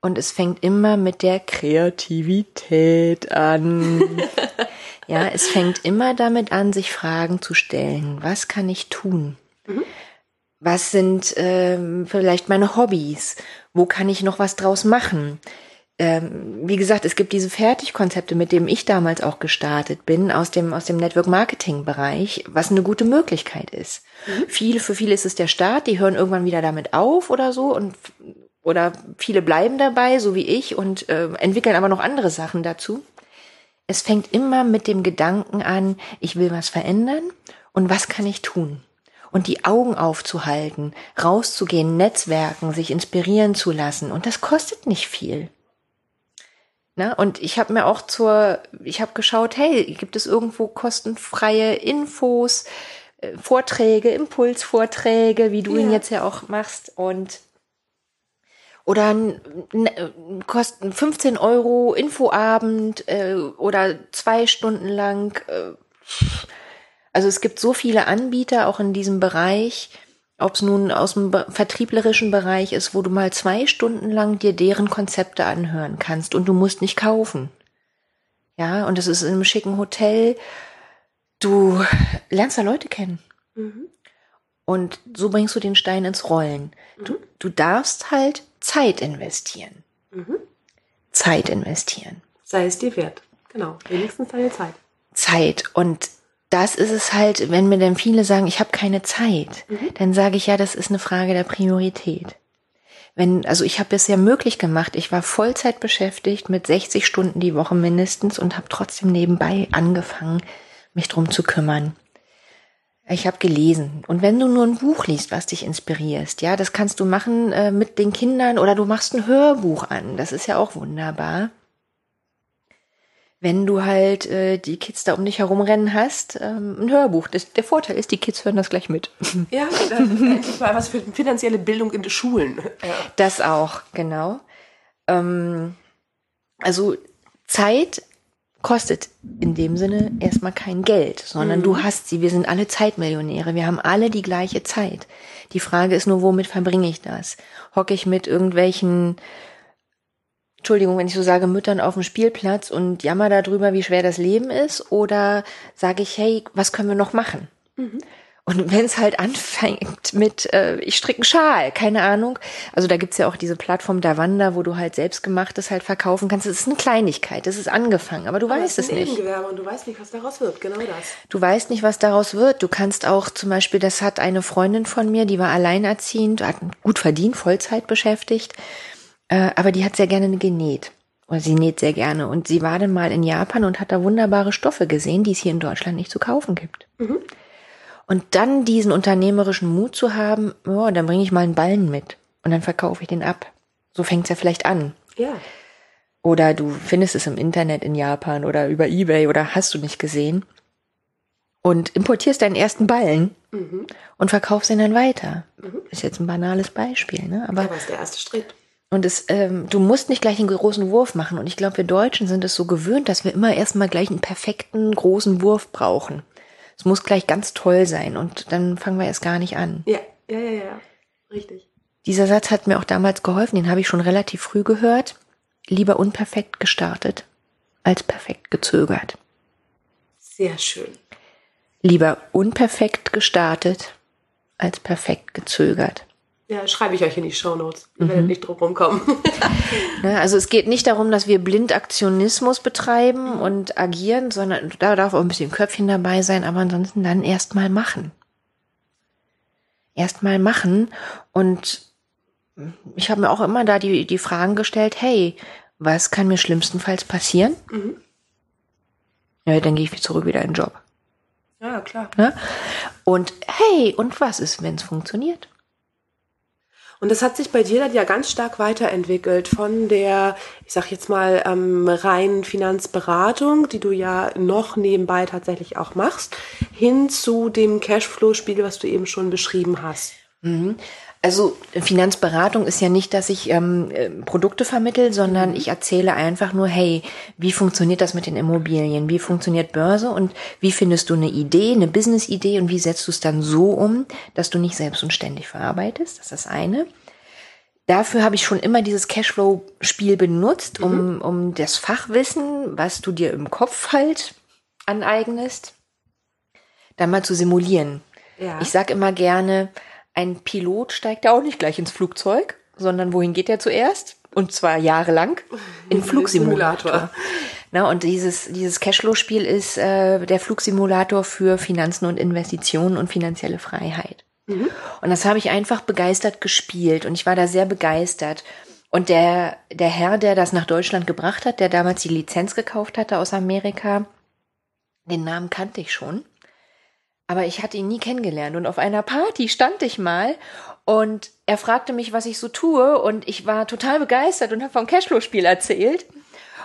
[SPEAKER 3] Und es fängt immer mit der Kreativität an. ja, es fängt immer damit an, sich Fragen zu stellen. Was kann ich tun? Mhm. Was sind ähm, vielleicht meine Hobbys? Wo kann ich noch was draus machen? Ähm, wie gesagt, es gibt diese Fertigkonzepte, mit denen ich damals auch gestartet bin, aus dem, aus dem Network Marketing Bereich, was eine gute Möglichkeit ist. Mhm. Viele, für viele ist es der Start, die hören irgendwann wieder damit auf oder so und, oder viele bleiben dabei, so wie ich, und äh, entwickeln aber noch andere Sachen dazu. Es fängt immer mit dem Gedanken an, ich will was verändern und was kann ich tun? und die Augen aufzuhalten, rauszugehen, Netzwerken, sich inspirieren zu lassen. Und das kostet nicht viel. Na, und ich habe mir auch zur, ich habe geschaut, hey, gibt es irgendwo kostenfreie Infos, äh, Vorträge, Impulsvorträge, wie du ja. ihn jetzt ja auch machst? Und oder kosten 15 Euro Infoabend äh, oder zwei Stunden lang äh, also es gibt so viele Anbieter auch in diesem Bereich, ob es nun aus dem vertrieblerischen Bereich ist, wo du mal zwei Stunden lang dir deren Konzepte anhören kannst und du musst nicht kaufen. Ja, und es ist in einem schicken Hotel. Du lernst da Leute kennen. Mhm. Und so bringst du den Stein ins Rollen. Mhm. Du, du darfst halt Zeit investieren. Mhm. Zeit investieren.
[SPEAKER 2] Sei es dir wert. Genau. Wenigstens deine Zeit.
[SPEAKER 3] Zeit. Und das ist es halt, wenn mir dann viele sagen, ich habe keine Zeit, mhm. dann sage ich ja, das ist eine Frage der Priorität. Wenn, also ich habe es ja möglich gemacht, ich war Vollzeit beschäftigt mit 60 Stunden die Woche mindestens und habe trotzdem nebenbei angefangen, mich drum zu kümmern. Ich habe gelesen. Und wenn du nur ein Buch liest, was dich inspirierst, ja, das kannst du machen äh, mit den Kindern oder du machst ein Hörbuch an. Das ist ja auch wunderbar wenn du halt äh, die Kids da um dich herum rennen hast, ähm, ein Hörbuch. Das, der Vorteil ist, die Kids hören das gleich mit.
[SPEAKER 2] Ja, endlich mal was für finanzielle Bildung in den Schulen. Ja.
[SPEAKER 3] Das auch, genau. Ähm, also Zeit kostet in dem Sinne erstmal kein Geld, sondern mhm. du hast sie. Wir sind alle Zeitmillionäre. Wir haben alle die gleiche Zeit. Die Frage ist nur, womit verbringe ich das? Hocke ich mit irgendwelchen Entschuldigung, wenn ich so sage, Müttern auf dem Spielplatz und jammer darüber, wie schwer das Leben ist? Oder sage ich, hey, was können wir noch machen? Mhm. Und wenn es halt anfängt mit, äh, ich stricke einen Schal, keine Ahnung. Also da gibt's ja auch diese Plattform Davanda, wo du halt selbstgemachtes halt verkaufen kannst. Das ist eine Kleinigkeit, das ist angefangen, aber du aber weißt es nicht.
[SPEAKER 2] Und du weißt nicht, was daraus wird, genau das.
[SPEAKER 3] Du weißt nicht, was daraus wird. Du kannst auch zum Beispiel, das hat eine Freundin von mir, die war alleinerziehend, hat gut verdient, Vollzeit beschäftigt. Äh, aber die hat sehr gerne genäht. Oder sie näht sehr gerne. Und sie war dann mal in Japan und hat da wunderbare Stoffe gesehen, die es hier in Deutschland nicht zu kaufen gibt. Mhm. Und dann diesen unternehmerischen Mut zu haben, oh, dann bringe ich mal einen Ballen mit und dann verkaufe ich den ab. So fängt es ja vielleicht an.
[SPEAKER 2] Ja.
[SPEAKER 3] Oder du findest es im Internet in Japan oder über Ebay oder hast du nicht gesehen und importierst deinen ersten Ballen mhm. und verkaufst ihn dann weiter. Mhm. Ist jetzt ein banales Beispiel, ne?
[SPEAKER 2] Aber, ja, ist der erste Schritt.
[SPEAKER 3] Und es, ähm, du musst nicht gleich einen großen Wurf machen. Und ich glaube, wir Deutschen sind es so gewöhnt, dass wir immer erstmal gleich einen perfekten großen Wurf brauchen. Es muss gleich ganz toll sein und dann fangen wir erst gar nicht an.
[SPEAKER 2] Ja, ja, ja, ja. Richtig.
[SPEAKER 3] Dieser Satz hat mir auch damals geholfen, den habe ich schon relativ früh gehört. Lieber unperfekt gestartet als perfekt gezögert.
[SPEAKER 2] Sehr schön.
[SPEAKER 3] Lieber unperfekt gestartet als perfekt gezögert.
[SPEAKER 2] Ja, schreibe ich euch in die Show Notes. Ihr mhm. werdet nicht drum rumkommen.
[SPEAKER 3] also es geht nicht darum, dass wir blind Aktionismus betreiben mhm. und agieren, sondern da darf auch ein bisschen Köpfchen dabei sein, aber ansonsten dann erstmal machen. Erstmal machen und ich habe mir auch immer da die, die Fragen gestellt, hey, was kann mir schlimmstenfalls passieren? Mhm. Ja, dann gehe ich zurück wieder in den Job.
[SPEAKER 2] Ja, klar.
[SPEAKER 3] Ne? Und hey, und was ist, wenn es funktioniert?
[SPEAKER 2] Und das hat sich bei dir dann ja ganz stark weiterentwickelt von der, ich sag jetzt mal, ähm, reinen Finanzberatung, die du ja noch nebenbei tatsächlich auch machst, hin zu dem Cashflow-Spiel, was du eben schon beschrieben hast.
[SPEAKER 3] Mhm. Also Finanzberatung ist ja nicht, dass ich ähm, äh, Produkte vermittel, sondern
[SPEAKER 2] Mhm.
[SPEAKER 3] ich erzähle einfach nur, hey, wie funktioniert das mit den Immobilien? Wie funktioniert Börse und wie findest du eine Idee, eine Business-Idee und wie setzt du es dann so um, dass du nicht selbst und ständig verarbeitest? Das ist das eine. Dafür habe ich schon immer dieses Cashflow-Spiel benutzt,
[SPEAKER 2] Mhm.
[SPEAKER 3] um, um das Fachwissen, was du dir im Kopf halt aneignest, dann mal zu simulieren.
[SPEAKER 2] Ja.
[SPEAKER 3] Ich sag immer gerne, ein Pilot steigt ja auch nicht gleich ins Flugzeug, sondern wohin geht er zuerst? Und zwar jahrelang in Flugsimulator.
[SPEAKER 2] Simulator.
[SPEAKER 3] Na, und dieses, dieses Cashflow-Spiel ist äh, der Flugsimulator für Finanzen und Investitionen und finanzielle Freiheit. Und das habe ich einfach begeistert gespielt und ich war da sehr begeistert. Und der, der Herr, der das nach Deutschland gebracht hat, der damals die Lizenz gekauft hatte aus Amerika, den Namen kannte ich schon. Aber ich hatte ihn nie kennengelernt. Und auf einer Party stand ich mal und er fragte mich, was ich so tue. Und ich war total begeistert und habe vom Cashflow-Spiel erzählt.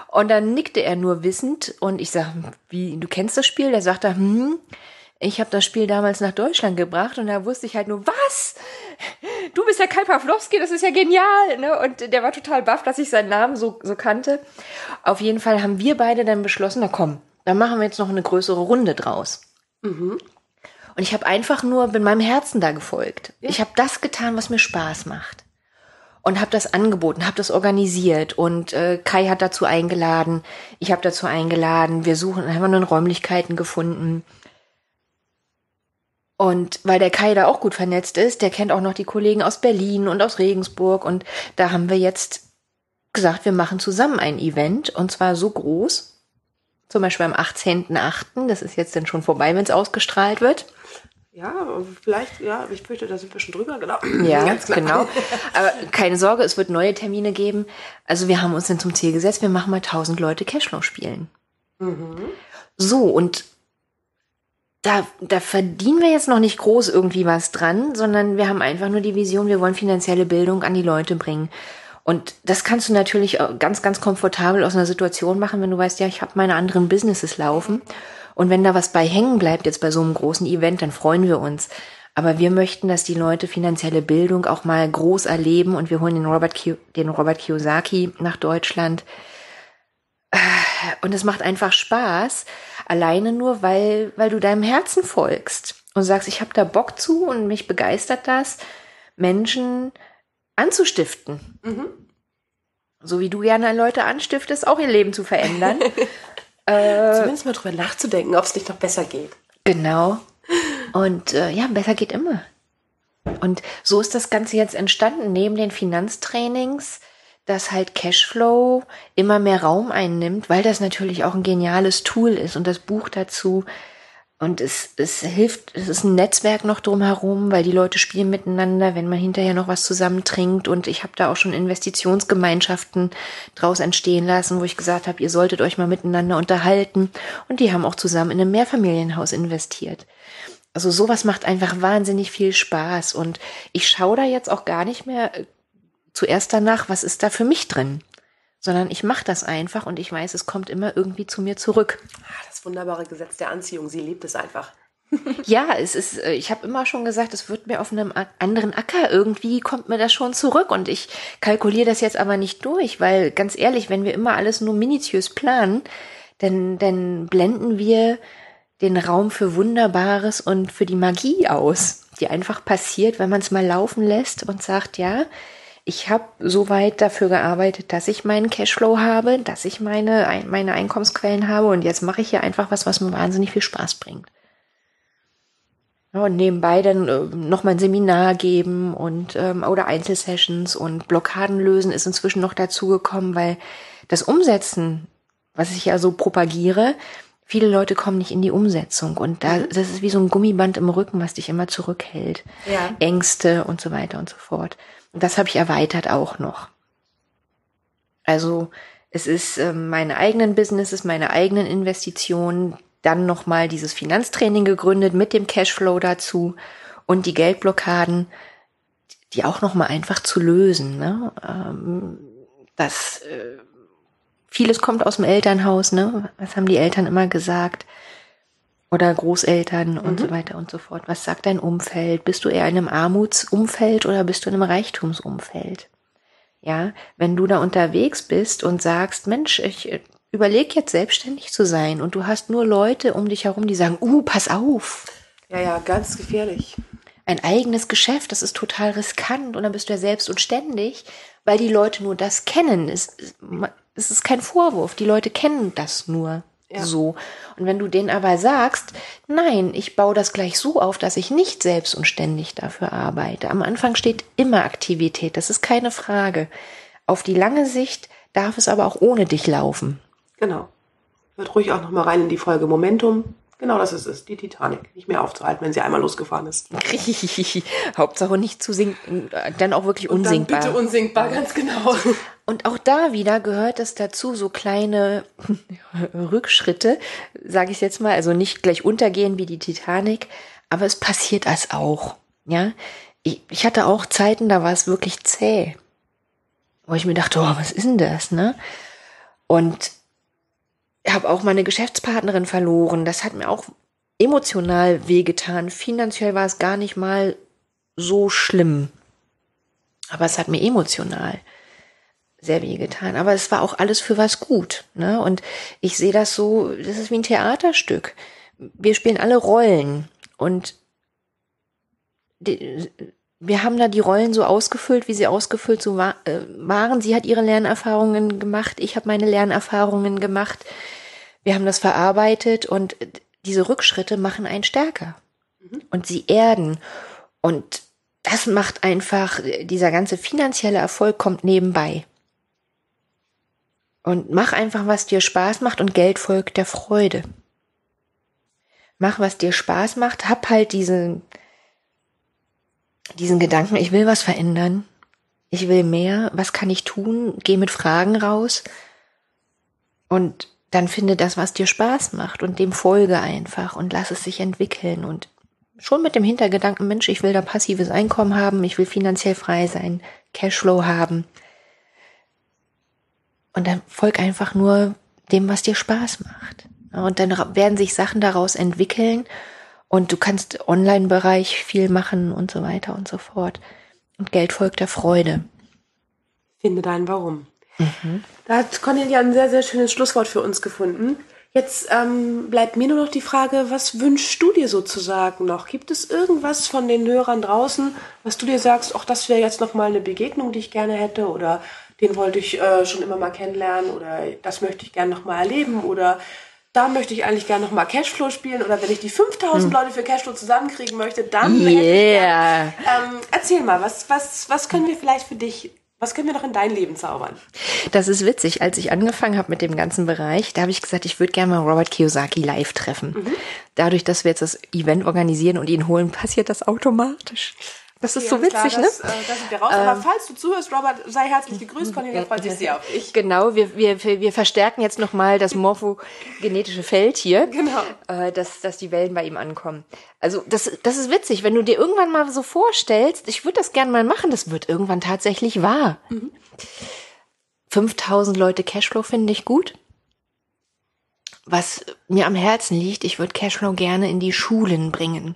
[SPEAKER 3] Und dann nickte er nur wissend und ich sag, wie, du kennst das Spiel? Der sagte, hm, ich habe das Spiel damals nach Deutschland gebracht und da wusste ich halt nur, was? Du bist ja Kai Pawlowski, das ist ja genial. Ne? Und der war total baff, dass ich seinen Namen so, so kannte. Auf jeden Fall haben wir beide dann beschlossen, na komm, dann machen wir jetzt noch eine größere Runde draus. Und ich habe einfach nur, bin meinem Herzen da gefolgt. Ich habe das getan, was mir Spaß macht. Und habe das angeboten, habe das organisiert und äh, Kai hat dazu eingeladen, ich habe dazu eingeladen, wir suchen, haben wir dann Räumlichkeiten gefunden. Und weil der Kai da auch gut vernetzt ist, der kennt auch noch die Kollegen aus Berlin und aus Regensburg und da haben wir jetzt gesagt, wir machen zusammen ein Event und zwar so groß, zum Beispiel am 18.8., das ist jetzt dann schon vorbei, wenn es ausgestrahlt wird.
[SPEAKER 2] Ja, vielleicht, ja, ich fürchte, da sind wir schon drüber, genau.
[SPEAKER 3] Ja,
[SPEAKER 2] Ganz
[SPEAKER 3] genau. Aber keine Sorge, es wird neue Termine geben. Also wir haben uns dann zum Ziel gesetzt, wir machen mal 1000 Leute Cashflow spielen. So, und da, da verdienen wir jetzt noch nicht groß irgendwie was dran, sondern wir haben einfach nur die Vision, wir wollen finanzielle Bildung an die Leute bringen. Und das kannst du natürlich ganz, ganz komfortabel aus einer Situation machen, wenn du weißt, ja, ich habe meine anderen Businesses laufen. Und wenn da was bei hängen bleibt, jetzt bei so einem großen Event, dann freuen wir uns. Aber wir möchten, dass die Leute finanzielle Bildung auch mal groß erleben und wir holen den Robert, Ki den Robert Kiyosaki nach Deutschland. Und es macht einfach Spaß, alleine nur, weil, weil du deinem Herzen folgst und sagst, ich habe da Bock zu und mich begeistert das, Menschen anzustiften. So wie du gerne Leute anstiftest, auch ihr Leben zu verändern.
[SPEAKER 2] Zumindest mal drüber nachzudenken, ob es nicht noch besser geht.
[SPEAKER 3] Genau. Und äh, ja, besser geht immer. Und so ist das Ganze jetzt entstanden, neben den Finanztrainings, dass halt Cashflow immer mehr Raum einnimmt, weil das natürlich auch ein geniales Tool ist und das Buch dazu. Und es, es hilft, es ist ein Netzwerk noch drumherum, weil die Leute spielen miteinander, wenn man hinterher noch was zusammen trinkt. Und ich habe da auch schon Investitionsgemeinschaften draus entstehen lassen, wo ich gesagt habe, ihr solltet euch mal miteinander unterhalten. Und die haben auch zusammen in einem Mehrfamilienhaus investiert. Also sowas macht einfach wahnsinnig viel Spaß. Und ich schaue da jetzt auch gar nicht mehr äh, zuerst danach, was ist da für mich drin. Sondern ich mache das einfach und ich weiß, es kommt immer irgendwie zu mir zurück.
[SPEAKER 2] Ah, Das wunderbare Gesetz der Anziehung, sie liebt es einfach.
[SPEAKER 3] Ja, es ist, äh, ich habe immer schon gesagt, es wird mir auf einem anderen Acker irgendwie kommt mir das schon zurück und ich kalkuliere das jetzt aber nicht durch, weil ganz ehrlich, wenn wir immer alles nur minutiös planen, dann, dann blenden wir den Raum für Wunderbares und für die Magie aus, die einfach passiert, wenn man es mal laufen lässt und sagt, ja, ich habe soweit dafür gearbeitet, dass ich meinen Cashflow habe, dass ich meine, ein- meine Einkommensquellen habe und jetzt mache ich hier einfach was, was mir wahnsinnig viel Spaß bringt. Ja, und nebenbei dann äh, noch mal ein Seminar geben und ähm, oder Einzelsessions und Blockaden lösen ist inzwischen noch dazugekommen, weil das Umsetzen, was ich ja so propagiere, viele Leute kommen nicht in die Umsetzung und da das ist wie so ein Gummiband im Rücken, was dich immer zurückhält.
[SPEAKER 2] Ja.
[SPEAKER 3] Ängste und so weiter und so fort. Das habe ich erweitert auch noch. Also es ist ähm, meine eigenen Businesses, meine eigenen Investitionen, dann nochmal dieses Finanztraining gegründet mit dem Cashflow dazu und die Geldblockaden, die auch nochmal einfach zu lösen. Ne? Ähm, das äh, vieles kommt aus dem Elternhaus, ne? Was haben die Eltern immer gesagt? Oder Großeltern und so weiter und so fort. Was sagt dein Umfeld? Bist du eher in einem Armutsumfeld oder bist du in einem Reichtumsumfeld? Ja, wenn du da unterwegs bist und sagst, Mensch, ich äh, überleg jetzt selbstständig zu sein und du hast nur Leute um dich herum, die sagen, uh, pass auf,
[SPEAKER 2] Ja, ja, ganz gefährlich.
[SPEAKER 3] ein eigenes Geschäft, das ist total riskant und dann bist du ja selbst und ständig, weil die Leute nur das kennen. Es, es ist kein Vorwurf, die Leute kennen das nur
[SPEAKER 2] Ja.
[SPEAKER 3] so. Und wenn du denen aber sagst, nein, ich baue das gleich so auf, dass ich nicht selbst und ständig dafür arbeite. Am Anfang steht immer Aktivität, das ist keine Frage. Auf die lange Sicht darf es aber auch ohne dich laufen.
[SPEAKER 2] Genau. Hört ruhig auch noch mal rein in die Folge Momentum. Genau das ist es. Die Titanic. Nicht mehr aufzuhalten, wenn sie einmal losgefahren ist.
[SPEAKER 3] Hauptsache nicht zu sinken, dann auch wirklich unsinkbar.
[SPEAKER 2] Dann bitte unsinkbar, ganz genau.
[SPEAKER 3] Und auch da wieder gehört es dazu, so kleine Rückschritte, sage ich jetzt mal, also nicht gleich untergehen wie die Titanic, aber es passiert als auch. Ja, ich, ich hatte auch Zeiten, da war es wirklich zäh, wo ich mir dachte, oh, was ist denn das, ne? Und habe auch meine Geschäftspartnerin verloren. Das hat mir auch emotional wehgetan. Finanziell war es gar nicht mal so schlimm, aber es hat mir emotional sehr wehgetan. Aber es war auch alles für was gut. Ne? Und ich sehe das so, das ist wie ein Theaterstück. Wir spielen alle Rollen und die, wir haben da die Rollen so ausgefüllt, wie sie ausgefüllt so äh, waren. Sie hat ihre Lernerfahrungen gemacht, ich habe meine Lernerfahrungen gemacht. Wir haben das verarbeitet und diese Rückschritte machen einen stärker und sie erden. Und das macht einfach, dieser ganze finanzielle Erfolg kommt nebenbei. Und mach einfach, was dir Spaß macht und Geld folgt der Freude. Mach, was dir Spaß macht, hab halt diesen, diesen Gedanken, ich will was verändern. Ich will mehr. Was kann ich tun? Geh mit Fragen raus. Und dann finde das, was dir Spaß macht und dem folge einfach und lass es sich entwickeln und schon mit dem Hintergedanken, Mensch, ich will da passives Einkommen haben, ich will finanziell frei sein, Cashflow haben. Und dann folg einfach nur dem, was dir Spaß macht. Und dann werden sich Sachen daraus entwickeln und du kannst Online-Bereich viel machen und so weiter und so fort. Und Geld folgt der Freude.
[SPEAKER 2] Finde dein Warum. Da hat Cornelia ein sehr, sehr schönes Schlusswort für uns gefunden. Jetzt ähm, bleibt mir nur noch die Frage, was wünschst du dir sozusagen noch? Gibt es irgendwas von den Hörern draußen, was du dir sagst, auch das wäre jetzt noch mal eine Begegnung, die ich gerne hätte oder den wollte ich äh, schon immer mal kennenlernen oder das möchte ich gerne noch mal erleben oder da möchte ich eigentlich gerne noch mal Cashflow spielen oder wenn ich die 5000 Leute für Cashflow zusammenkriegen möchte, dann ich
[SPEAKER 3] Yeah.
[SPEAKER 2] gern- ähm, erzähl mal, was, was, was können wir vielleicht für dich, was können wir noch in dein Leben zaubern?
[SPEAKER 3] Das ist witzig. Als ich angefangen habe mit dem ganzen Bereich, da habe ich gesagt, ich würde gerne mal Robert Kiyosaki live treffen. Dadurch, dass wir jetzt das Event organisieren und ihn holen, passiert das automatisch. Das ist so
[SPEAKER 2] Alles
[SPEAKER 3] witzig,
[SPEAKER 2] klar,
[SPEAKER 3] ne?
[SPEAKER 2] Das, äh, das sind wir raus. Aber falls du zuhörst, Robert, sei herzlich gegrüßt. Cornelia freut sich sehr auf dich.
[SPEAKER 3] Genau, wir, wir, wir verstärken jetzt nochmal das morphogenetische Feld hier,
[SPEAKER 2] Genau.
[SPEAKER 3] äh, dass, dass die Wellen bei ihm ankommen. Also das, das ist witzig, wenn du dir irgendwann mal so vorstellst, ich würde das gerne mal machen, das wird irgendwann tatsächlich wahr. 5000 Leute Cashflow finde ich gut. Was mir am Herzen liegt, ich würde Cashflow gerne in die Schulen bringen.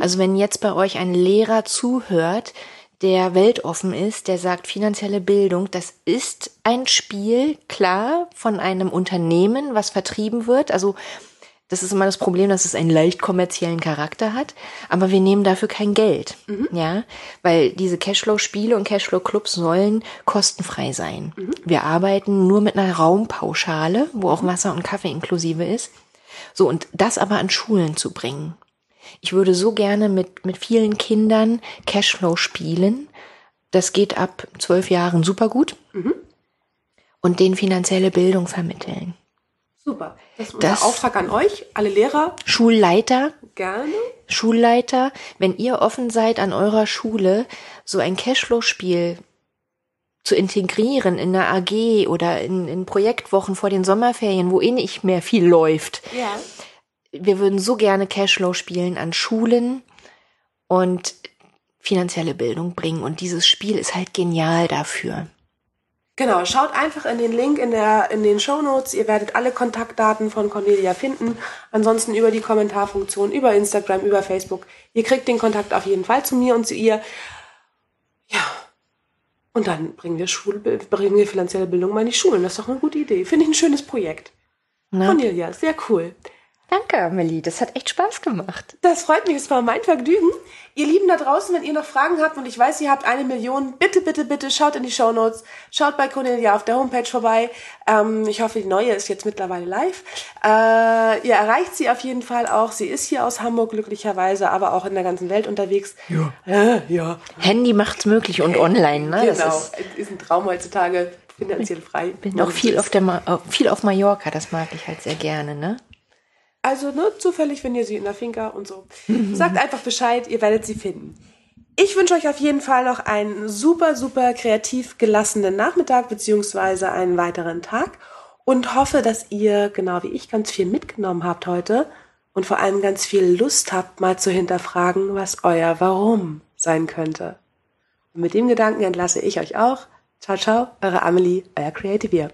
[SPEAKER 3] Also wenn jetzt bei euch ein Lehrer zuhört, der weltoffen ist, der sagt, finanzielle Bildung, das ist ein Spiel, klar, von einem Unternehmen, was vertrieben wird. Also das ist immer das Problem, dass es einen leicht kommerziellen Charakter hat, aber wir nehmen dafür kein Geld, ja, weil diese Cashflow-Spiele und Cashflow-Clubs sollen kostenfrei sein. Wir arbeiten nur mit einer Raumpauschale, wo auch Wasser und Kaffee inklusive ist. So, und das aber an Schulen zu bringen. Ich würde so gerne mit, mit vielen Kindern Cashflow spielen. Das geht ab zwölf Jahren super gut. Und denen finanzielle Bildung vermitteln.
[SPEAKER 2] Super. Das ist
[SPEAKER 3] Das-
[SPEAKER 2] Auftrag an euch, alle Lehrer.
[SPEAKER 3] Schulleiter,
[SPEAKER 2] Gerne.
[SPEAKER 3] Schulleiter, wenn ihr offen seid an eurer Schule, so ein Cashflow-Spiel zu integrieren in einer AG oder in, in Projektwochen vor den Sommerferien, wo eh nicht mehr viel läuft.
[SPEAKER 2] Ja.
[SPEAKER 3] Wir würden so gerne Cashflow spielen an Schulen und finanzielle Bildung bringen. Und dieses Spiel ist halt genial dafür.
[SPEAKER 2] Genau, schaut einfach in den Link in, der, in den Show Notes. Ihr werdet alle Kontaktdaten von Cornelia finden. Ansonsten über die Kommentarfunktion, über Instagram, über Facebook. Ihr kriegt den Kontakt auf jeden Fall zu mir und zu ihr. Ja. Und dann bringen wir, Schul bringen wir finanzielle Bildung mal in die Schulen. Das ist doch eine gute Idee. Finde ich ein schönes Projekt. Na? Cornelia, sehr cool.
[SPEAKER 3] Danke, Amelie. Das hat echt Spaß gemacht.
[SPEAKER 2] Das freut mich. Es war mein Vergnügen. Ihr Lieben da draußen, wenn ihr noch Fragen habt und ich weiß, ihr habt eine Million, bitte, bitte, bitte schaut in die Show Notes, schaut bei Cornelia auf der Homepage vorbei. Ähm, ich hoffe, die neue ist jetzt mittlerweile live. Äh, ihr erreicht sie auf jeden Fall auch. Sie ist hier aus Hamburg glücklicherweise, aber auch in der ganzen Welt unterwegs.
[SPEAKER 3] Ja. Äh, ja. Handy macht's möglich und online, ne?
[SPEAKER 2] Genau. Das ist, ist ein Traum heutzutage finanziell frei.
[SPEAKER 3] Bin auch viel auf, der Ma viel auf Mallorca, das mag ich halt sehr gerne, ne?
[SPEAKER 2] Also, ne, zufällig, wenn ihr sie in der Finca und so. Sagt einfach Bescheid, ihr werdet sie finden. Ich wünsche euch auf jeden Fall noch einen super, super kreativ gelassenen Nachmittag beziehungsweise einen weiteren Tag und hoffe, dass ihr, genau wie ich, ganz viel mitgenommen habt heute und vor allem ganz viel Lust habt, mal zu hinterfragen, was euer Warum sein könnte. Und mit dem Gedanken entlasse ich euch auch. Ciao, ciao, eure Amelie, euer Creative Year.